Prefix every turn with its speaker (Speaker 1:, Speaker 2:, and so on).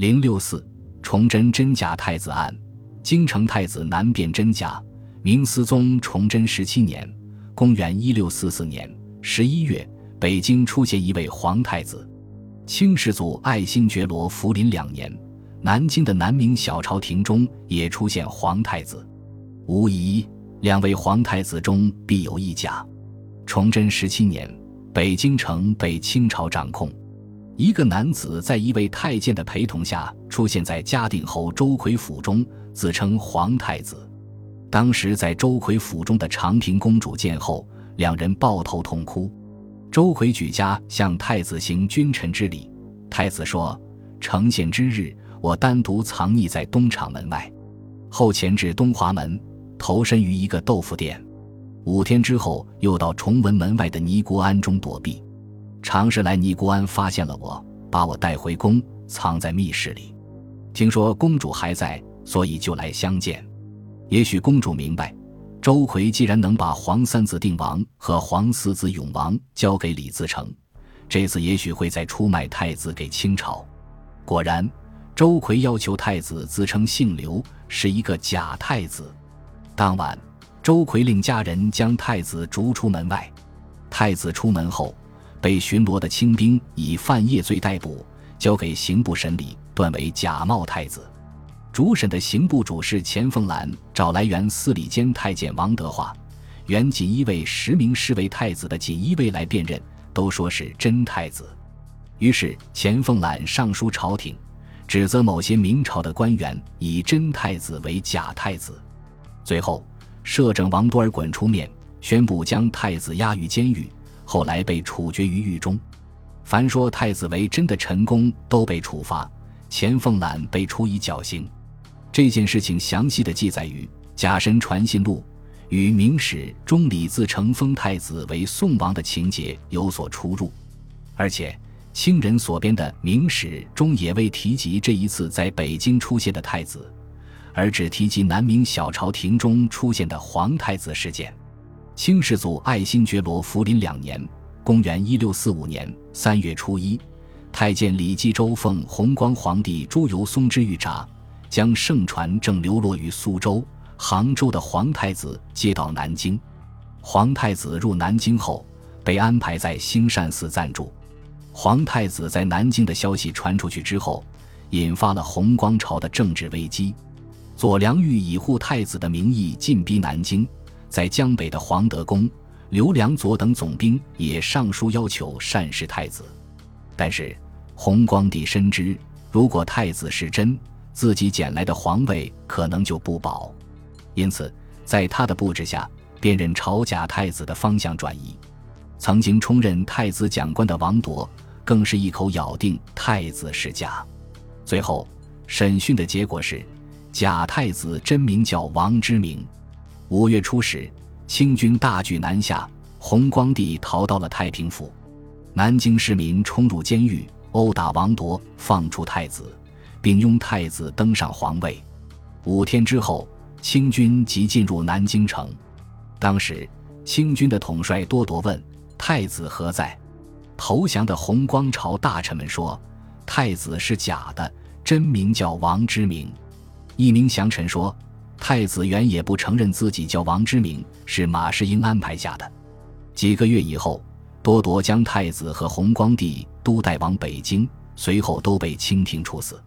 Speaker 1: 零六四崇祯真假太子案，京城太子难辨真假。明思宗崇祯十七年（公元一六四四年）十一月，北京出现一位皇太子。清世祖爱新觉罗福临两年，南京的南明小朝廷中也出现皇太子。无疑，两位皇太子中必有一假。崇祯十七年，北京城被清朝掌控。一个男子在一位太监的陪同下出现在嘉定侯周奎府中，自称皇太子。当时在周奎府中的长平公主见后，两人抱头痛哭。周奎举家向太子行君臣之礼，太子说：“成献之日，我单独藏匿在东厂门外，后潜至东华门，投身于一个豆腐店。五天之后，又到崇文门外的尼姑庵中躲避。”常时来尼姑庵，发现了我，把我带回宫，藏在密室里。听说公主还在，所以就来相见。也许公主明白，周奎既然能把皇三子定王和皇四子永王交给李自成，这次也许会再出卖太子给清朝。果然，周奎要求太子自称姓刘，是一个假太子。当晚，周奎令家人将太子逐出门外。太子出门后。被巡逻的清兵以犯业罪逮捕，交给刑部审理，断为假冒太子。主审的刑部主事钱凤兰找来原司礼监太监王德化、原锦衣卫实名侍卫太子的锦衣卫来辨认，都说是真太子。于是钱凤兰上书朝廷，指责某些明朝的官员以真太子为假太子。最后，摄政王多尔衮出面宣布将太子押于监狱。后来被处决于狱中，凡说太子为真的臣工都被处罚，钱凤览被处以绞刑。这件事情详细的记载于《假神传信录》，与《明史》中李自成封太子为宋王的情节有所出入。而且清人所编的《明史》中也未提及这一次在北京出现的太子，而只提及南明小朝廷中出现的皇太子事件。清世祖爱新觉罗福临两年（公元1645年）三月初一，太监李继周奉弘光皇帝朱由崧之谕札，将圣传正流落于苏州、杭州的皇太子接到南京。皇太子入南京后，被安排在兴善寺暂住。皇太子在南京的消息传出去之后，引发了弘光朝的政治危机。左良玉以护太子的名义进逼南京。在江北的黄德公、刘良佐等总兵也上书要求善事太子，但是弘光帝深知，如果太子是真，自己捡来的皇位可能就不保，因此在他的布置下，便任朝假太子的方向转移。曾经充任太子讲官的王铎，更是一口咬定太子是假。最后审讯的结果是，假太子真名叫王之明。五月初时，清军大举南下，弘光帝逃到了太平府。南京市民冲入监狱，殴打王铎，放出太子，并拥太子登上皇位。五天之后，清军即进入南京城。当时，清军的统帅多铎问：“太子何在？”投降的弘光朝大臣们说：“太子是假的，真名叫王之明。”一名降臣说。太子原也不承认自己叫王之明，是马士英安排下的。几个月以后，多铎将太子和弘光帝都带往北京，随后都被清廷处死。